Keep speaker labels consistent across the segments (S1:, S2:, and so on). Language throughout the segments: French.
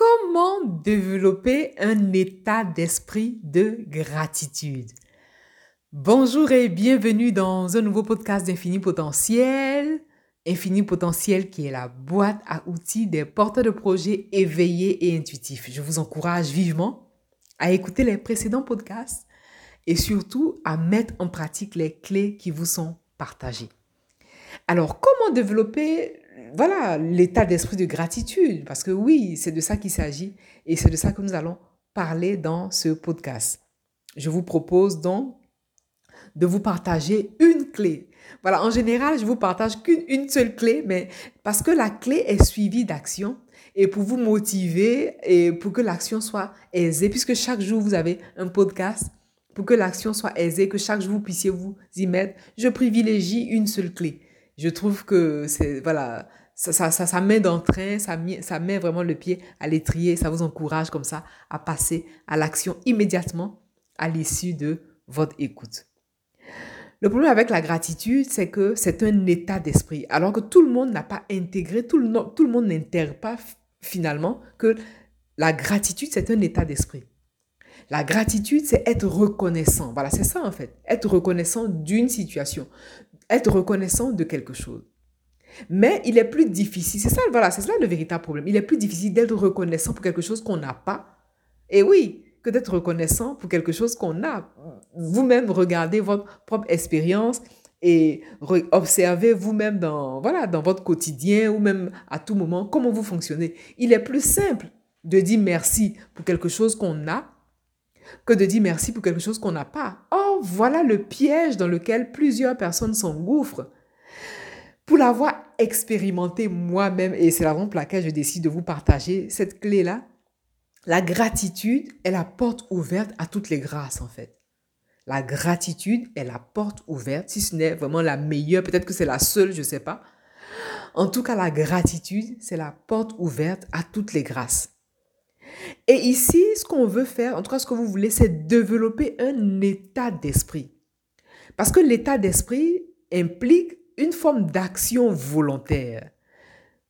S1: Comment développer un état d'esprit de gratitude? Bonjour et bienvenue dans un nouveau podcast d'Infini Potentiel. Infini Potentiel qui est la boîte à outils des porteurs de projets éveillés et intuitifs. Je vous encourage vivement à écouter les précédents podcasts et surtout à mettre en pratique les clés qui vous sont partagées. Alors, comment développer voilà, l'état d'esprit de gratitude, parce que oui, c'est de ça qu'il s'agit et c'est de ça que nous allons parler dans ce podcast. Je vous propose donc de vous partager une clé. Voilà, en général, je vous partage qu'une seule clé, mais parce que la clé est suivie d'action et pour vous motiver et pour que l'action soit aisée, puisque chaque jour vous avez un podcast, pour que l'action soit aisée, que chaque jour vous puissiez vous y mettre, je privilégie une seule clé. Je trouve que c'est, voilà, ça, ça, ça, met d'entrain, ça, ça met vraiment le pied à l'étrier, ça vous encourage comme ça à passer à l'action immédiatement à l'issue de votre écoute. Le problème avec la gratitude, c'est que c'est un état d'esprit. Alors que tout le monde n'a pas intégré, tout le, tout le monde n'intègre pas finalement que la gratitude, c'est un état d'esprit. La gratitude, c'est être reconnaissant. Voilà, c'est ça en fait. Être reconnaissant d'une situation. Être reconnaissant de quelque chose. Mais il est plus difficile, c'est ça, voilà, c'est ça le véritable problème. Il est plus difficile d'être reconnaissant pour quelque chose qu'on n'a pas. Et oui, que d'être reconnaissant pour quelque chose qu'on a. Vous-même regardez votre propre expérience et observez vous-même dans, voilà, dans votre quotidien ou même à tout moment comment vous fonctionnez. Il est plus simple de dire merci pour quelque chose qu'on a que de dire merci pour quelque chose qu'on n'a pas. Oh, voilà le piège dans lequel plusieurs personnes s'engouffrent. Pour l'avoir expérimenté moi-même, et c'est la raison pour laquelle je décide de vous partager cette clé-là, la gratitude est la porte ouverte à toutes les grâces, en fait. La gratitude est la porte ouverte, si ce n'est vraiment la meilleure, peut-être que c'est la seule, je ne sais pas. En tout cas, la gratitude, c'est la porte ouverte à toutes les grâces. Et ici, ce qu'on veut faire, en tout cas ce que vous voulez, c'est développer un état d'esprit. Parce que l'état d'esprit implique une forme d'action volontaire.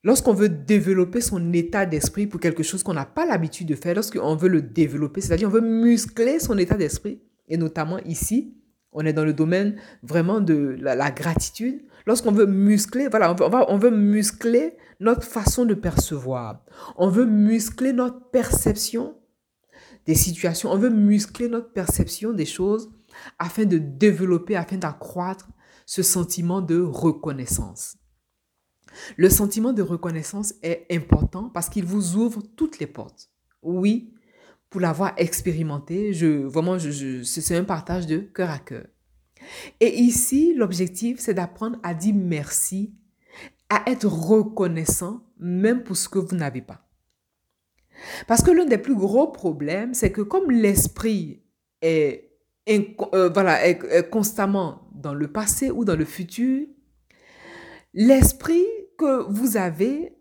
S1: Lorsqu'on veut développer son état d'esprit pour quelque chose qu'on n'a pas l'habitude de faire, lorsqu'on veut le développer, c'est-à-dire on veut muscler son état d'esprit, et notamment ici, on est dans le domaine vraiment de la, gratitude. Lorsqu'on veut muscler, voilà, on veut, on veut muscler notre façon de percevoir. On veut muscler notre perception des situations. On veut muscler notre perception des choses afin de développer, afin d'accroître ce sentiment de reconnaissance. Le sentiment de reconnaissance est important parce qu'il vous ouvre toutes les portes. Oui, pour l'avoir expérimenté, je, vraiment, c'est un partage de cœur à cœur. Et ici, l'objectif, c'est d'apprendre à dire merci, à être reconnaissant, même pour ce que vous n'avez pas. Parce que l'un des plus gros problèmes, c'est que comme l'esprit est, euh, voilà, constamment dans le passé ou dans le futur, l'esprit que vous avez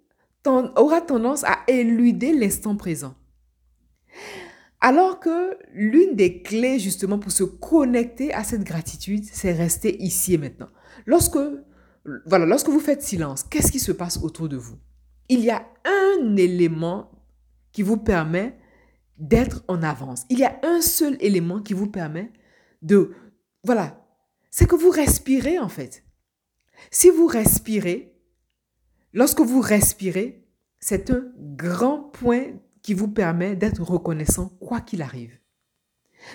S1: aura tendance à éluder l'instant présent. Alors que l'une des clés justement pour se connecter à cette gratitude, c'est rester ici et maintenant. Lorsque, voilà, lorsque vous faites silence, qu'est-ce qui se passe autour de vous? Il y a un élément qui vous permet d'être en avance. Il y a un seul élément qui vous permet de, voilà, c'est que vous respirez en fait. Si vous respirez, lorsque vous respirez, c'est un grand point qui vous permet d'être reconnaissant quoi qu'il arrive.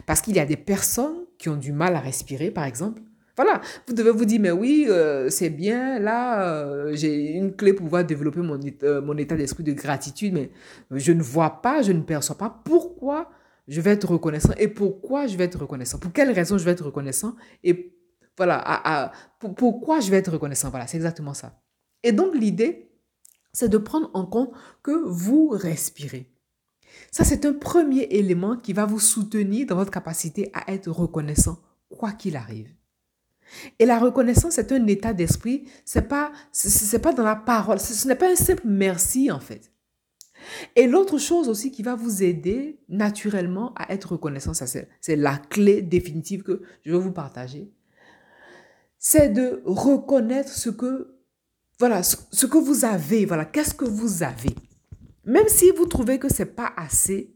S1: Parce qu'il y a des personnes qui ont du mal à respirer, par exemple. Voilà, vous devez vous dire, mais oui, euh, c'est bien, là, euh, j'ai une clé pour pouvoir développer mon, euh, mon état d'esprit de gratitude, mais je ne vois pas, je ne perçois pas pourquoi je vais être reconnaissant et pourquoi je vais être reconnaissant, pour quelles raisons je vais être reconnaissant et voilà, pourquoi je vais être reconnaissant. Voilà, c'est exactement ça. Et donc l'idée, c'est de prendre en compte que vous respirez. Ça, c'est un premier élément qui va vous soutenir dans votre capacité à être reconnaissant, quoi qu'il arrive. Et la reconnaissance, c'est un état d'esprit. C'est pas, c'est pas dans la parole. Ce n'est pas un simple merci, en fait. Et l'autre chose aussi qui va vous aider naturellement à être reconnaissant, c'est la clé définitive que je vais vous partager c'est de reconnaître ce que, voilà, ce, que vous avez. Voilà, qu'est-ce que vous avez Même si vous trouvez que ce n'est pas assez,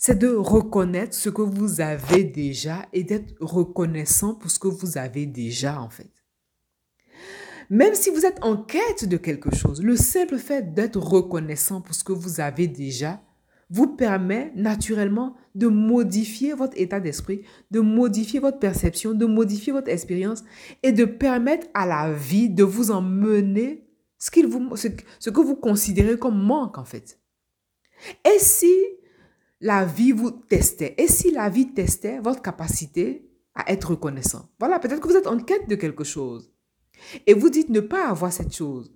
S1: c'est de reconnaître ce que vous avez déjà et d'être reconnaissant pour ce que vous avez déjà en fait. Même si vous êtes en quête de quelque chose, le simple fait d'être reconnaissant pour ce que vous avez déjà vous permet naturellement de modifier votre état d'esprit, de modifier votre perception, de modifier votre expérience et de permettre à la vie de vous emmener ce, vous, ce, ce que vous considérez comme manque en fait. Et si la vie vous testait, et si la vie testait votre capacité à être reconnaissant, voilà, peut-être que vous êtes en quête de quelque chose et vous dites ne pas avoir cette chose.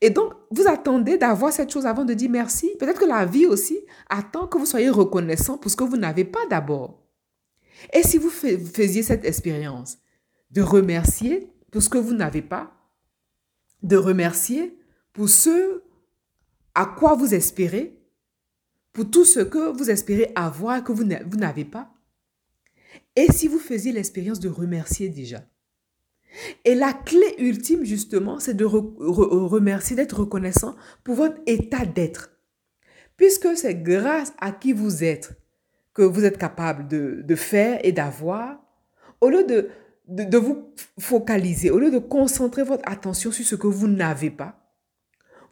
S1: Et donc, vous attendez d'avoir cette chose avant de dire merci? Peut-être que la vie aussi attend que vous soyez reconnaissant pour ce que vous n'avez pas d'abord. Et si vous faisiez cette expérience de remercier pour ce que vous n'avez pas, de remercier pour ce à quoi vous espérez, pour tout ce que vous espérez avoir que vous n'avez pas, et si vous faisiez l'expérience de remercier déjà, et la clé ultime, justement, c'est de remercier, d'être reconnaissant pour votre état d'être. Puisque c'est grâce à qui vous êtes que vous êtes capable de, faire et d'avoir, au lieu de, de, vous focaliser, au lieu de concentrer votre attention sur ce que vous n'avez pas,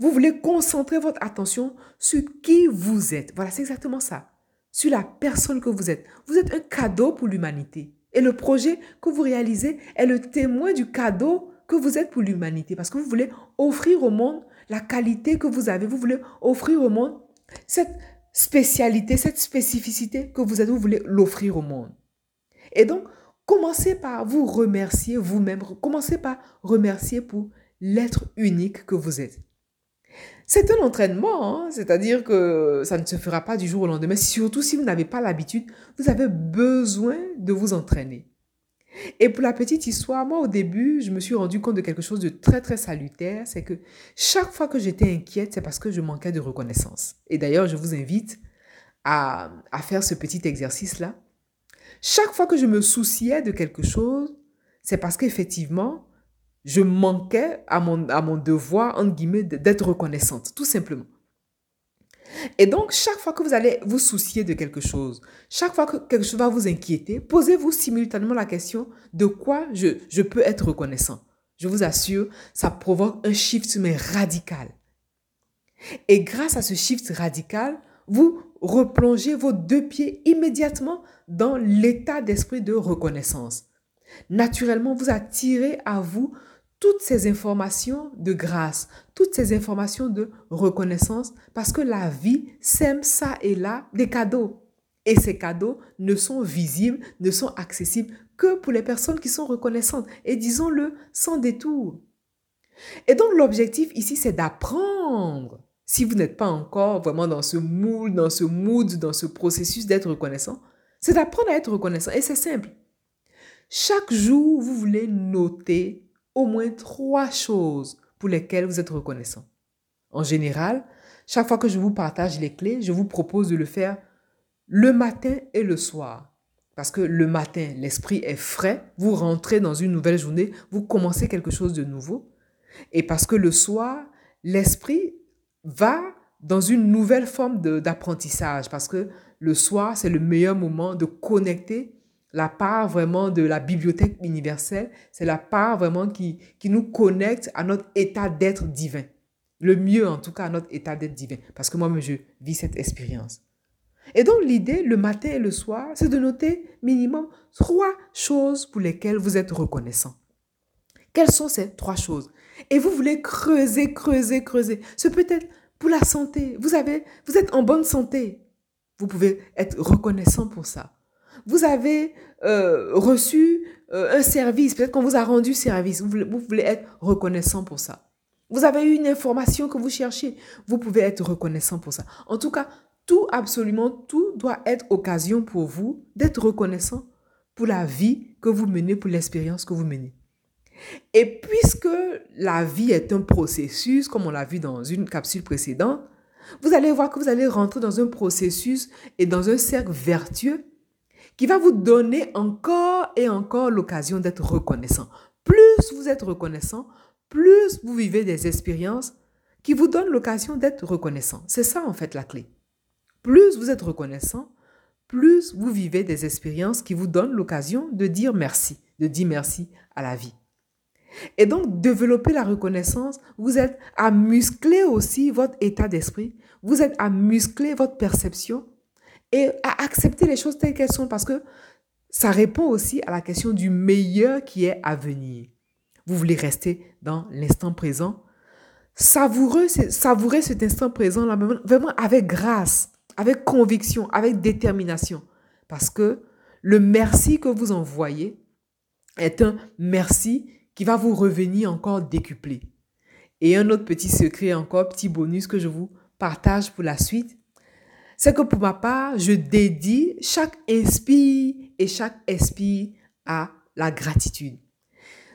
S1: vous voulez concentrer votre attention sur qui vous êtes. Voilà, c'est exactement ça. Sur la personne que vous êtes. Vous êtes un cadeau pour l'humanité. Et le projet que vous réalisez est le témoin du cadeau que vous êtes pour l'humanité. Parce que vous voulez offrir au monde la qualité que vous avez. Vous voulez offrir au monde cette spécialité, cette spécificité que vous êtes. Vous voulez l'offrir au monde. Et donc, commencez par vous remercier vous-même. Commencez par remercier pour l'être unique que vous êtes. C'est un entraînement, hein. c'est-à-dire que ça ne se fera pas du jour au lendemain. Surtout si vous n'avez pas l'habitude, vous avez besoin de vous entraîner. Et pour la petite histoire, moi au début, je me suis rendu compte de quelque chose de très très salutaire, c'est que chaque fois que j'étais inquiète, c'est parce que je manquais de reconnaissance. Et d'ailleurs, je vous invite à, à faire ce petit exercice-là. Chaque fois que je me souciais de quelque chose, c'est parce qu'effectivement, je manquais à mon, devoir, guillemets, d'être reconnaissante, tout simplement. Et donc, chaque fois que vous allez vous soucier de quelque chose, chaque fois que quelque chose va vous inquiéter, posez-vous simultanément la question de quoi je, je peux être reconnaissant. Je vous assure, ça provoque un shift mais radical. Et grâce à ce shift radical, vous replongez vos deux pieds immédiatement dans l'état d'esprit de reconnaissance. Naturellement, vous attirez à vous toutes ces informations de grâce, toutes ces informations de reconnaissance, parce que la vie sème ça et là des cadeaux. Et ces cadeaux ne sont visibles, ne sont accessibles que pour les personnes qui sont reconnaissantes. Et disons-le sans détour. Et donc l'objectif ici, c'est d'apprendre. Si vous n'êtes pas encore vraiment dans ce mood, dans ce mood, dans ce processus d'être reconnaissant, c'est d'apprendre à être reconnaissant. Et c'est simple. Chaque jour, vous voulez noter au moins trois choses pour lesquelles vous êtes reconnaissant. En général, chaque fois que je vous partage les clés, je vous propose de le faire le matin et le soir. Parce que le matin, l'esprit est frais, vous rentrez dans une nouvelle journée, vous commencez quelque chose de nouveau. Et parce que le soir, l'esprit va dans une nouvelle forme d'apprentissage. Parce que le soir, c'est le meilleur moment de connecter la part vraiment de la bibliothèque universelle, c'est la part vraiment qui, qui nous connecte à notre état d'être divin. Le mieux, en tout cas, à notre état d'être divin. Parce que moi-même, je vis cette expérience. Et donc, l'idée, le matin et le soir, c'est de noter minimum trois choses pour lesquelles vous êtes reconnaissant. Quelles sont ces trois choses? Et vous voulez creuser, creuser, creuser. Ce peut être pour la santé. Vous, avez, vous êtes en bonne santé. Vous pouvez être reconnaissant pour ça vous avez euh, reçu euh, un service, peut-être qu'on vous a rendu service, vous voulez, vous voulez être reconnaissant pour ça. Vous avez eu une information que vous cherchiez, vous pouvez être reconnaissant pour ça. En tout cas, tout, absolument tout doit être occasion pour vous d'être reconnaissant pour la vie que vous menez, pour l'expérience que vous menez. Et puisque la vie est un processus, comme on l'a vu dans une capsule précédente, vous allez voir que vous allez rentrer dans un processus et dans un cercle vertueux qui va vous donner encore et encore l'occasion d'être reconnaissant. Plus vous êtes reconnaissant, plus vous vivez des expériences qui vous donnent l'occasion d'être reconnaissant. C'est ça en fait la clé. Plus vous êtes reconnaissant, plus vous vivez des expériences qui vous donnent l'occasion de dire merci, de dire merci à la vie. Et donc, développer la reconnaissance, vous êtes à muscler aussi votre état d'esprit, vous êtes à muscler votre perception et à accepter les choses telles qu'elles sont parce que ça répond aussi à la question du meilleur qui est à venir. Vous voulez rester dans l'instant présent, savourer, savourer cet instant présent là, vraiment avec grâce, avec conviction, avec détermination. Parce que le merci que vous envoyez est un merci qui va vous revenir encore décuplé. Et un autre petit secret encore, petit bonus que je vous partage pour la suite, c'est que pour ma part, je dédie chaque inspire et chaque expire à la gratitude.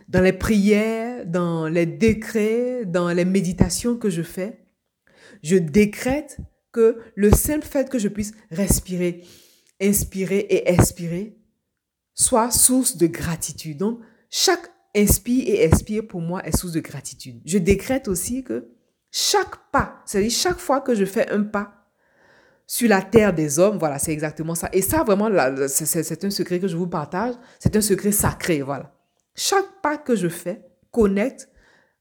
S1: Dans les prières, dans les décrets, dans les méditations que je fais, je décrète que le simple fait que je puisse respirer, inspirer et expirer soit source de gratitude. Donc, chaque inspire et expire pour moi est source de gratitude. Je décrète aussi que chaque pas, c'est-à-dire chaque fois que je fais un pas sur la terre des hommes, voilà, c'est exactement ça. Et ça, vraiment, c'est un secret que je vous partage. C'est un secret sacré, voilà. Chaque pas que je fais connecte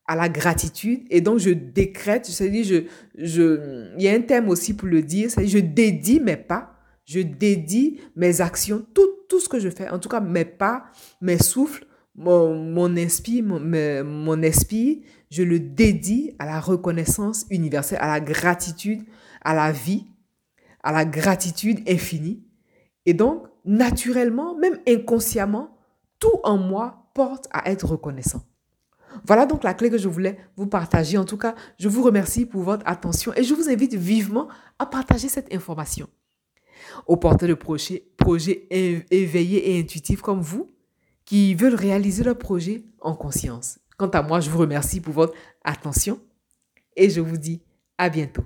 S1: à la gratitude et donc je décrète, c'est-à-dire, je, je, il y a un thème aussi pour le dire, c'est-à-dire, je dédie mes pas, je dédie mes actions, tout, tout ce que je fais, en tout cas mes pas, mes souffles, mon, esprit, mon, mon esprit, je le dédie à la reconnaissance universelle, à la gratitude, à la vie, à la gratitude infinie. Et donc, naturellement, même inconsciemment, tout en moi porte à être reconnaissant. Voilà donc la clé que je voulais vous partager. En tout cas, je vous remercie pour votre attention et je vous invite vivement à partager cette information. Au porteur de projets, projets éveillés et intuitifs comme vous, qui veulent réaliser leur projet en conscience. Quant à moi, je vous remercie pour votre attention et je vous dis à bientôt.